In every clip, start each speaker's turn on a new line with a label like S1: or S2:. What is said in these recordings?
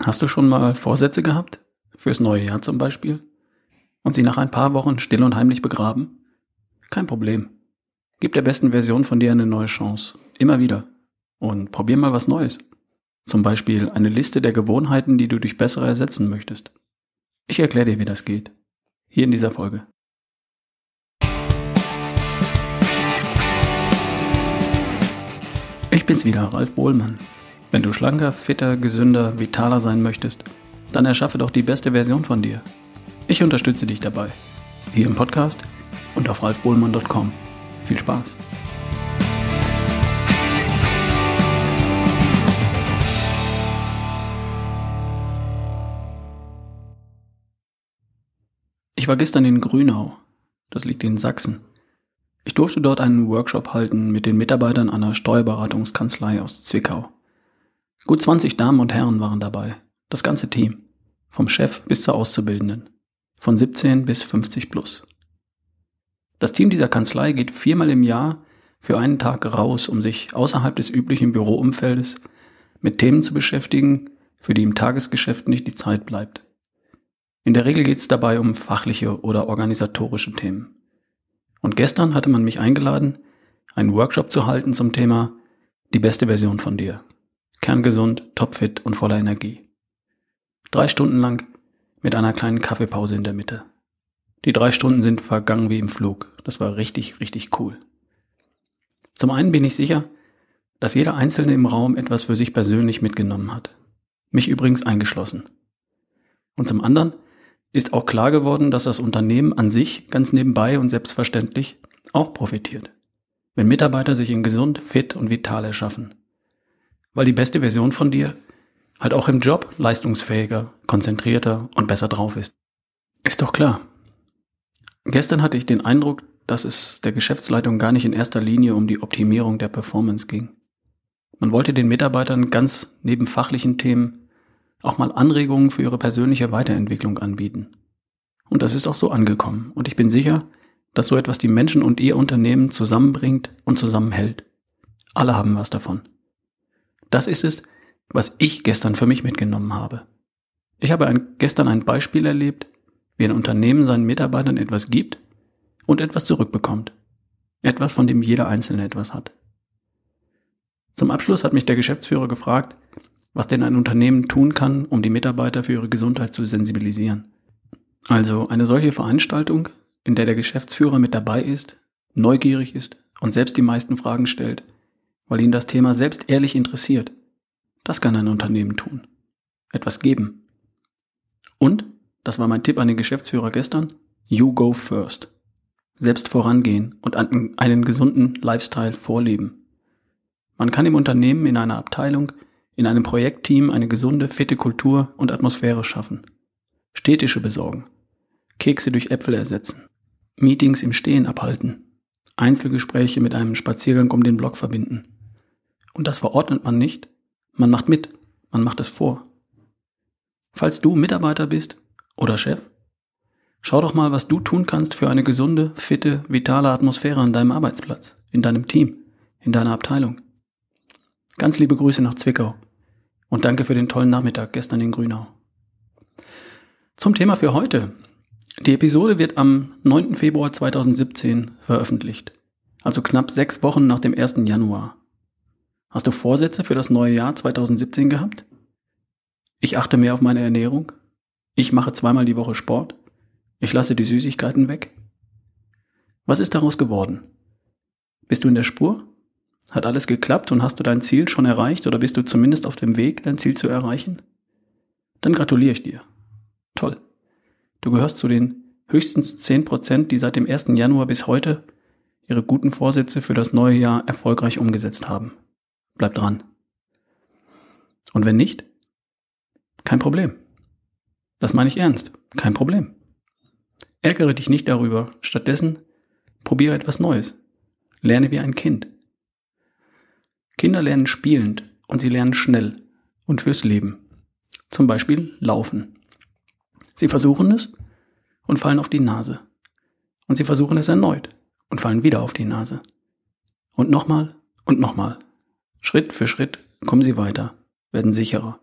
S1: Hast du schon mal Vorsätze gehabt? Fürs neue Jahr zum Beispiel? Und sie nach ein paar Wochen still und heimlich begraben? Kein Problem. Gib der besten Version von dir eine neue Chance. Immer wieder. Und probier mal was Neues. Zum Beispiel eine Liste der Gewohnheiten, die du durch bessere ersetzen möchtest. Ich erkläre dir, wie das geht. Hier in dieser Folge. Ich bin's wieder, Ralf Bohlmann. Wenn du schlanker, fitter, gesünder, vitaler sein möchtest, dann erschaffe doch die beste Version von dir. Ich unterstütze dich dabei. Hier im Podcast und auf ralfbohlmann.com. Viel Spaß! Ich war gestern in Grünau. Das liegt in Sachsen. Ich durfte dort einen Workshop halten mit den Mitarbeitern einer Steuerberatungskanzlei aus Zwickau. Gut 20 Damen und Herren waren dabei. Das ganze Team. Vom Chef bis zur Auszubildenden. Von 17 bis 50 plus. Das Team dieser Kanzlei geht viermal im Jahr für einen Tag raus, um sich außerhalb des üblichen Büroumfeldes mit Themen zu beschäftigen, für die im Tagesgeschäft nicht die Zeit bleibt. In der Regel geht es dabei um fachliche oder organisatorische Themen. Und gestern hatte man mich eingeladen, einen Workshop zu halten zum Thema die beste Version von dir kerngesund, topfit und voller Energie. Drei Stunden lang mit einer kleinen Kaffeepause in der Mitte. Die drei Stunden sind vergangen wie im Flug. Das war richtig, richtig cool. Zum einen bin ich sicher, dass jeder Einzelne im Raum etwas für sich persönlich mitgenommen hat. Mich übrigens eingeschlossen. Und zum anderen ist auch klar geworden, dass das Unternehmen an sich ganz nebenbei und selbstverständlich auch profitiert. Wenn Mitarbeiter sich in gesund, fit und vital erschaffen weil die beste Version von dir halt auch im Job leistungsfähiger, konzentrierter und besser drauf ist. Ist doch klar. Gestern hatte ich den Eindruck, dass es der Geschäftsleitung gar nicht in erster Linie um die Optimierung der Performance ging. Man wollte den Mitarbeitern ganz neben fachlichen Themen auch mal Anregungen für ihre persönliche Weiterentwicklung anbieten. Und das ist auch so angekommen. Und ich bin sicher, dass so etwas die Menschen und ihr Unternehmen zusammenbringt und zusammenhält. Alle haben was davon. Das ist es, was ich gestern für mich mitgenommen habe. Ich habe ein, gestern ein Beispiel erlebt, wie ein Unternehmen seinen Mitarbeitern etwas gibt und etwas zurückbekommt. Etwas, von dem jeder Einzelne etwas hat. Zum Abschluss hat mich der Geschäftsführer gefragt, was denn ein Unternehmen tun kann, um die Mitarbeiter für ihre Gesundheit zu sensibilisieren. Also eine solche Veranstaltung, in der der Geschäftsführer mit dabei ist, neugierig ist und selbst die meisten Fragen stellt, weil ihn das Thema selbst ehrlich interessiert. Das kann ein Unternehmen tun. Etwas geben. Und, das war mein Tipp an den Geschäftsführer gestern, you go first. Selbst vorangehen und einen gesunden Lifestyle vorleben. Man kann im Unternehmen, in einer Abteilung, in einem Projektteam eine gesunde, fitte Kultur und Atmosphäre schaffen. Städtische besorgen. Kekse durch Äpfel ersetzen. Meetings im Stehen abhalten. Einzelgespräche mit einem Spaziergang um den Block verbinden. Und das verordnet man nicht, man macht mit, man macht es vor. Falls du Mitarbeiter bist oder Chef, schau doch mal, was du tun kannst für eine gesunde, fitte, vitale Atmosphäre an deinem Arbeitsplatz, in deinem Team, in deiner Abteilung. Ganz liebe Grüße nach Zwickau und danke für den tollen Nachmittag gestern in Grünau. Zum Thema für heute. Die Episode wird am 9. Februar 2017 veröffentlicht, also knapp sechs Wochen nach dem 1. Januar. Hast du Vorsätze für das neue Jahr 2017 gehabt? Ich achte mehr auf meine Ernährung. Ich mache zweimal die Woche Sport. Ich lasse die Süßigkeiten weg. Was ist daraus geworden? Bist du in der Spur? Hat alles geklappt und hast du dein Ziel schon erreicht oder bist du zumindest auf dem Weg, dein Ziel zu erreichen? Dann gratuliere ich dir. Toll. Du gehörst zu den höchstens 10 Prozent, die seit dem 1. Januar bis heute ihre guten Vorsätze für das neue Jahr erfolgreich umgesetzt haben. Bleib dran. Und wenn nicht, kein Problem. Das meine ich ernst. Kein Problem. Ärgere dich nicht darüber. Stattdessen probiere etwas Neues. Lerne wie ein Kind. Kinder lernen spielend und sie lernen schnell und fürs Leben. Zum Beispiel laufen. Sie versuchen es und fallen auf die Nase. Und sie versuchen es erneut und fallen wieder auf die Nase. Und nochmal und nochmal. Schritt für Schritt kommen sie weiter, werden sicherer.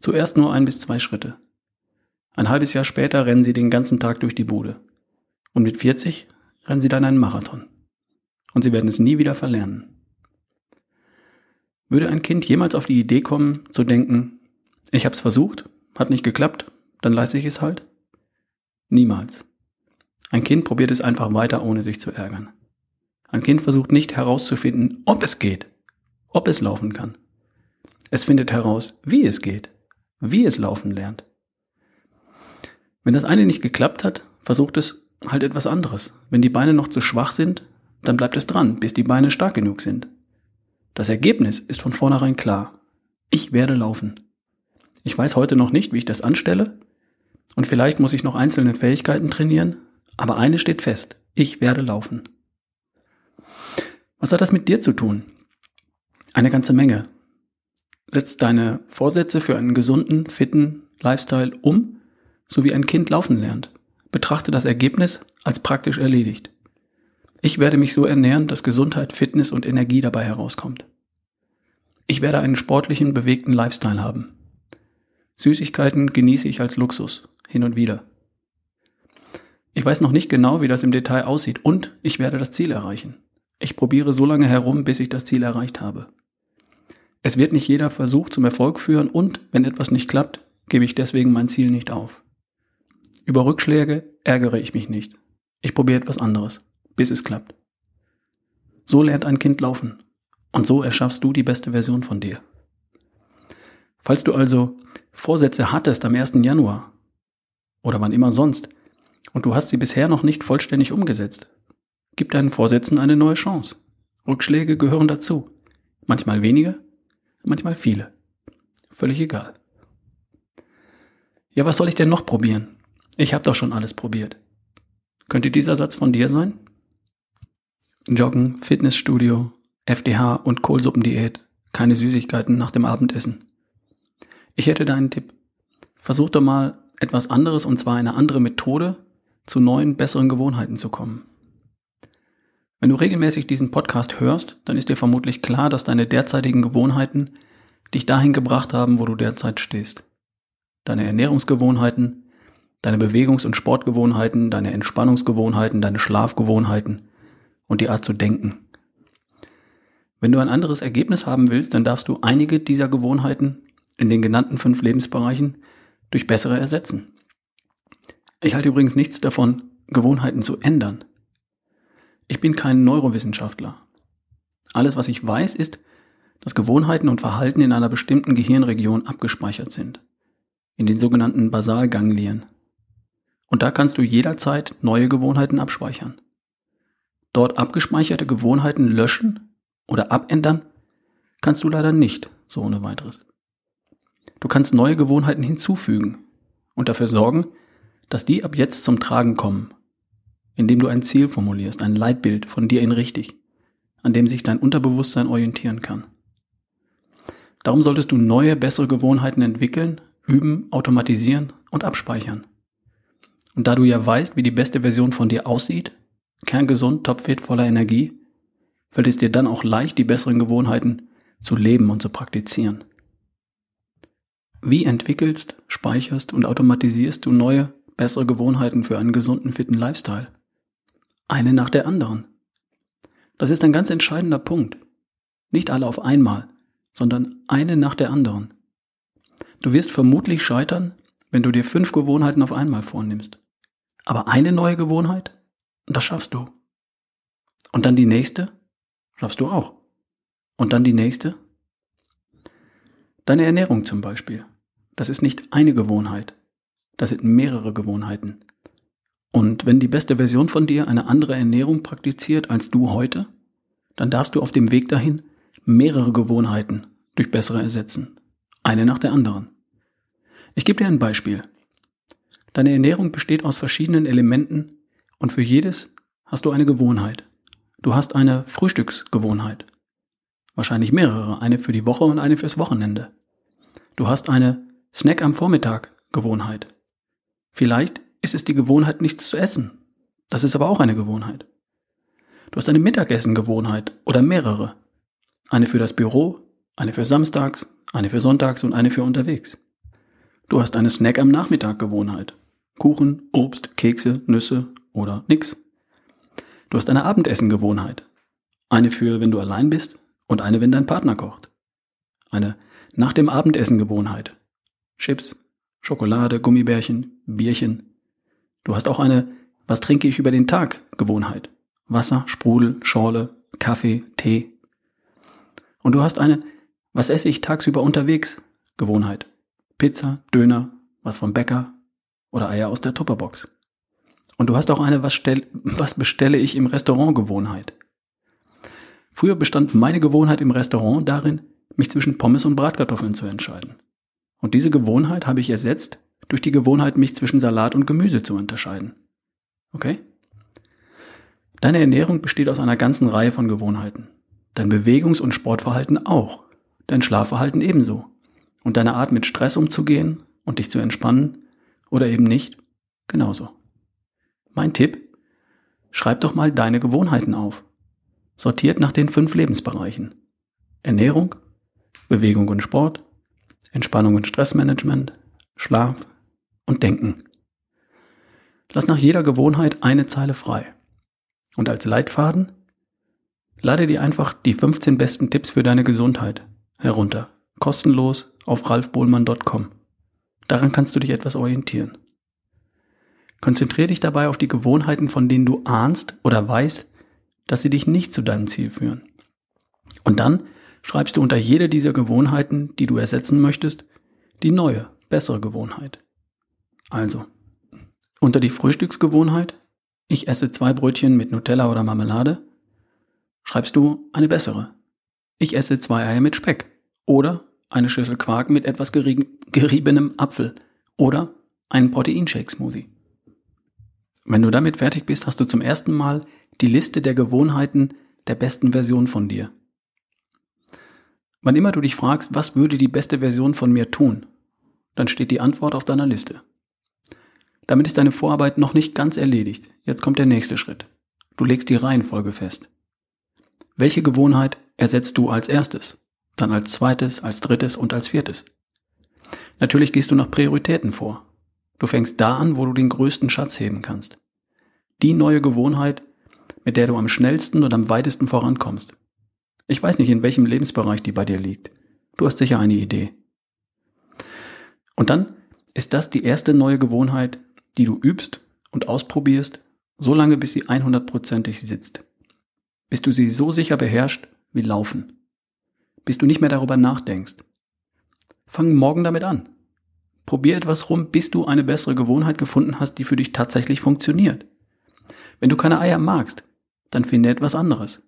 S1: Zuerst nur ein bis zwei Schritte. Ein halbes Jahr später rennen sie den ganzen Tag durch die Bude. Und mit 40 rennen sie dann einen Marathon. Und sie werden es nie wieder verlernen. Würde ein Kind jemals auf die Idee kommen, zu denken, ich hab's versucht, hat nicht geklappt, dann leiste ich es halt? Niemals. Ein Kind probiert es einfach weiter, ohne sich zu ärgern. Ein Kind versucht nicht herauszufinden, ob es geht, ob es laufen kann. Es findet heraus, wie es geht, wie es laufen lernt. Wenn das eine nicht geklappt hat, versucht es halt etwas anderes. Wenn die Beine noch zu schwach sind, dann bleibt es dran, bis die Beine stark genug sind. Das Ergebnis ist von vornherein klar. Ich werde laufen. Ich weiß heute noch nicht, wie ich das anstelle, und vielleicht muss ich noch einzelne Fähigkeiten trainieren, aber eines steht fest. Ich werde laufen. Was hat das mit dir zu tun? Eine ganze Menge. Setz deine Vorsätze für einen gesunden, fitten Lifestyle um, so wie ein Kind laufen lernt. Betrachte das Ergebnis als praktisch erledigt. Ich werde mich so ernähren, dass Gesundheit, Fitness und Energie dabei herauskommt. Ich werde einen sportlichen, bewegten Lifestyle haben. Süßigkeiten genieße ich als Luxus, hin und wieder. Ich weiß noch nicht genau, wie das im Detail aussieht und ich werde das Ziel erreichen. Ich probiere so lange herum, bis ich das Ziel erreicht habe. Es wird nicht jeder Versuch zum Erfolg führen und, wenn etwas nicht klappt, gebe ich deswegen mein Ziel nicht auf. Über Rückschläge ärgere ich mich nicht. Ich probiere etwas anderes, bis es klappt. So lernt ein Kind laufen. Und so erschaffst du die beste Version von dir. Falls du also Vorsätze hattest am 1. Januar oder wann immer sonst und du hast sie bisher noch nicht vollständig umgesetzt, gib deinen Vorsätzen eine neue Chance. Rückschläge gehören dazu. Manchmal wenige, manchmal viele. Völlig egal. Ja, was soll ich denn noch probieren? Ich habe doch schon alles probiert. Könnte dieser Satz von dir sein? Joggen, Fitnessstudio, FDH und Kohlsuppendiät, keine Süßigkeiten nach dem Abendessen. Ich hätte da einen Tipp. Versuch doch mal etwas anderes und zwar eine andere Methode, zu neuen, besseren Gewohnheiten zu kommen. Wenn du regelmäßig diesen Podcast hörst, dann ist dir vermutlich klar, dass deine derzeitigen Gewohnheiten dich dahin gebracht haben, wo du derzeit stehst. Deine Ernährungsgewohnheiten, deine Bewegungs- und Sportgewohnheiten, deine Entspannungsgewohnheiten, deine Schlafgewohnheiten und die Art zu denken. Wenn du ein anderes Ergebnis haben willst, dann darfst du einige dieser Gewohnheiten in den genannten fünf Lebensbereichen durch bessere ersetzen. Ich halte übrigens nichts davon, Gewohnheiten zu ändern. Ich bin kein Neurowissenschaftler. Alles, was ich weiß, ist, dass Gewohnheiten und Verhalten in einer bestimmten Gehirnregion abgespeichert sind, in den sogenannten Basalganglien. Und da kannst du jederzeit neue Gewohnheiten abspeichern. Dort abgespeicherte Gewohnheiten löschen oder abändern kannst du leider nicht so ohne weiteres. Du kannst neue Gewohnheiten hinzufügen und dafür sorgen, dass die ab jetzt zum Tragen kommen, indem du ein Ziel formulierst, ein Leitbild von dir in richtig, an dem sich dein Unterbewusstsein orientieren kann. Darum solltest du neue, bessere Gewohnheiten entwickeln, üben, automatisieren und abspeichern. Und da du ja weißt, wie die beste Version von dir aussieht, kerngesund, topfit, voller Energie, fällt es dir dann auch leicht, die besseren Gewohnheiten zu leben und zu praktizieren. Wie entwickelst, speicherst und automatisierst du neue, bessere Gewohnheiten für einen gesunden, fitten Lifestyle? Eine nach der anderen. Das ist ein ganz entscheidender Punkt. Nicht alle auf einmal, sondern eine nach der anderen. Du wirst vermutlich scheitern, wenn du dir fünf Gewohnheiten auf einmal vornimmst. Aber eine neue Gewohnheit, das schaffst du. Und dann die nächste, schaffst du auch. Und dann die nächste. Deine Ernährung zum Beispiel. Das ist nicht eine Gewohnheit. Das sind mehrere Gewohnheiten. Und wenn die beste Version von dir eine andere Ernährung praktiziert als du heute, dann darfst du auf dem Weg dahin mehrere Gewohnheiten durch bessere ersetzen. Eine nach der anderen. Ich gebe dir ein Beispiel. Deine Ernährung besteht aus verschiedenen Elementen und für jedes hast du eine Gewohnheit. Du hast eine Frühstücksgewohnheit. Wahrscheinlich mehrere, eine für die Woche und eine fürs Wochenende. Du hast eine Snack am Vormittag Gewohnheit. Vielleicht ist es die Gewohnheit, nichts zu essen. Das ist aber auch eine Gewohnheit. Du hast eine Mittagessen-Gewohnheit oder mehrere. Eine für das Büro, eine für samstags, eine für sonntags und eine für unterwegs. Du hast eine Snack am Nachmittag Gewohnheit. Kuchen, Obst, Kekse, Nüsse oder nix. Du hast eine Abendessen Gewohnheit. Eine für, wenn du allein bist und eine, wenn dein Partner kocht. Eine nach dem Abendessen Gewohnheit. Chips, Schokolade, Gummibärchen, Bierchen. Du hast auch eine Was trinke ich über den Tag Gewohnheit. Wasser, Sprudel, Schorle, Kaffee, Tee. Und du hast eine Was esse ich tagsüber unterwegs Gewohnheit. Pizza, Döner, was vom Bäcker oder Eier aus der Tupperbox. Und du hast auch eine Was, stell, was bestelle ich im Restaurant Gewohnheit. Früher bestand meine Gewohnheit im Restaurant darin, mich zwischen Pommes und Bratkartoffeln zu entscheiden. Und diese Gewohnheit habe ich ersetzt durch die Gewohnheit, mich zwischen Salat und Gemüse zu unterscheiden. Okay? Deine Ernährung besteht aus einer ganzen Reihe von Gewohnheiten. Dein Bewegungs- und Sportverhalten auch. Dein Schlafverhalten ebenso. Und deine Art mit Stress umzugehen und dich zu entspannen oder eben nicht, genauso. Mein Tipp, schreib doch mal deine Gewohnheiten auf. Sortiert nach den fünf Lebensbereichen. Ernährung, Bewegung und Sport, Entspannung und Stressmanagement, Schlaf und Denken. Lass nach jeder Gewohnheit eine Zeile frei. Und als Leitfaden lade dir einfach die 15 besten Tipps für deine Gesundheit herunter. Kostenlos auf ralfbohlmann.com. Daran kannst du dich etwas orientieren. Konzentriere dich dabei auf die Gewohnheiten, von denen du ahnst oder weißt, dass sie dich nicht zu deinem Ziel führen. Und dann schreibst du unter jede dieser Gewohnheiten, die du ersetzen möchtest, die neue, bessere Gewohnheit. Also, unter die Frühstücksgewohnheit, ich esse zwei Brötchen mit Nutella oder Marmelade, schreibst du eine bessere. Ich esse zwei Eier mit Speck oder eine Schüssel Quark mit etwas geriebenem Apfel oder einen Proteinshake-Smoothie. Wenn du damit fertig bist, hast du zum ersten Mal die Liste der Gewohnheiten der besten Version von dir. Wann immer du dich fragst, was würde die beste Version von mir tun, dann steht die Antwort auf deiner Liste. Damit ist deine Vorarbeit noch nicht ganz erledigt. Jetzt kommt der nächste Schritt. Du legst die Reihenfolge fest. Welche Gewohnheit ersetzt du als erstes, dann als zweites, als drittes und als viertes? Natürlich gehst du nach Prioritäten vor. Du fängst da an, wo du den größten Schatz heben kannst. Die neue Gewohnheit, mit der du am schnellsten und am weitesten vorankommst. Ich weiß nicht, in welchem Lebensbereich die bei dir liegt. Du hast sicher eine Idee. Und dann ist das die erste neue Gewohnheit, die du übst und ausprobierst, so lange bis sie 100%ig sitzt. Bis du sie so sicher beherrscht wie Laufen. Bis du nicht mehr darüber nachdenkst. Fang morgen damit an. Probier etwas rum, bis du eine bessere Gewohnheit gefunden hast, die für dich tatsächlich funktioniert. Wenn du keine Eier magst, dann finde etwas anderes.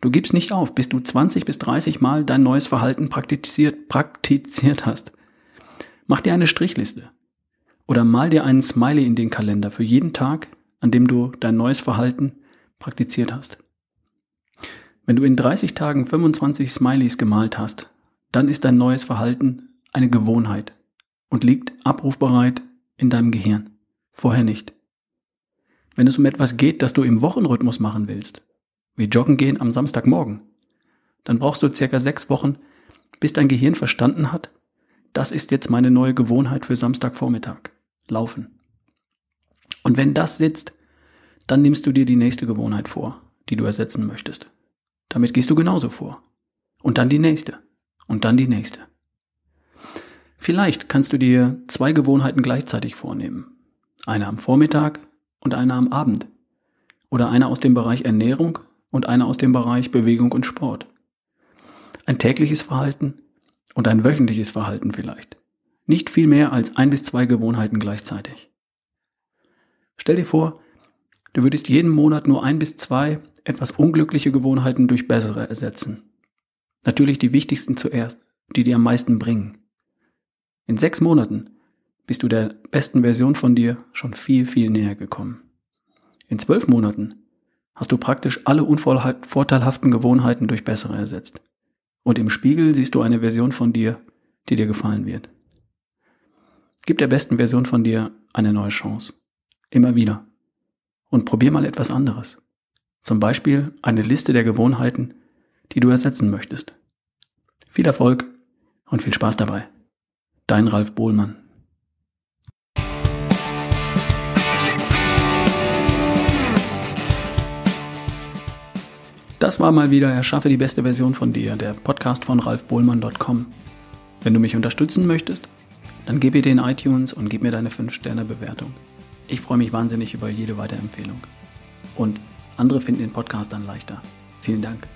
S1: Du gibst nicht auf, bis du 20 bis 30 Mal dein neues Verhalten praktiziert, praktiziert hast. Mach dir eine Strichliste. Oder mal dir einen Smiley in den Kalender für jeden Tag, an dem du dein neues Verhalten praktiziert hast. Wenn du in 30 Tagen 25 Smileys gemalt hast, dann ist dein neues Verhalten eine Gewohnheit und liegt abrufbereit in deinem Gehirn. Vorher nicht. Wenn es um etwas geht, das du im Wochenrhythmus machen willst, wie Joggen gehen am Samstagmorgen, dann brauchst du circa sechs Wochen, bis dein Gehirn verstanden hat, das ist jetzt meine neue Gewohnheit für Samstagvormittag. Laufen. Und wenn das sitzt, dann nimmst du dir die nächste Gewohnheit vor, die du ersetzen möchtest. Damit gehst du genauso vor. Und dann die nächste. Und dann die nächste. Vielleicht kannst du dir zwei Gewohnheiten gleichzeitig vornehmen. Eine am Vormittag und eine am Abend. Oder eine aus dem Bereich Ernährung und eine aus dem Bereich Bewegung und Sport. Ein tägliches Verhalten und ein wöchentliches Verhalten vielleicht. Nicht viel mehr als ein bis zwei Gewohnheiten gleichzeitig. Stell dir vor, du würdest jeden Monat nur ein bis zwei etwas unglückliche Gewohnheiten durch bessere ersetzen. Natürlich die wichtigsten zuerst, die dir am meisten bringen. In sechs Monaten bist du der besten Version von dir schon viel, viel näher gekommen. In zwölf Monaten hast du praktisch alle unvorteilhaften Gewohnheiten durch bessere ersetzt. Und im Spiegel siehst du eine Version von dir, die dir gefallen wird. Gib der besten Version von dir eine neue Chance. Immer wieder. Und probier mal etwas anderes. Zum Beispiel eine Liste der Gewohnheiten, die du ersetzen möchtest. Viel Erfolg und viel Spaß dabei. Dein Ralf Bohlmann. Das war mal wieder Erschaffe die beste Version von dir, der Podcast von ralfbohlmann.com. Wenn du mich unterstützen möchtest, dann gib bitte in iTunes und gib mir deine 5-Sterne-Bewertung. Ich freue mich wahnsinnig über jede Weiterempfehlung. Und andere finden den Podcast dann leichter. Vielen Dank.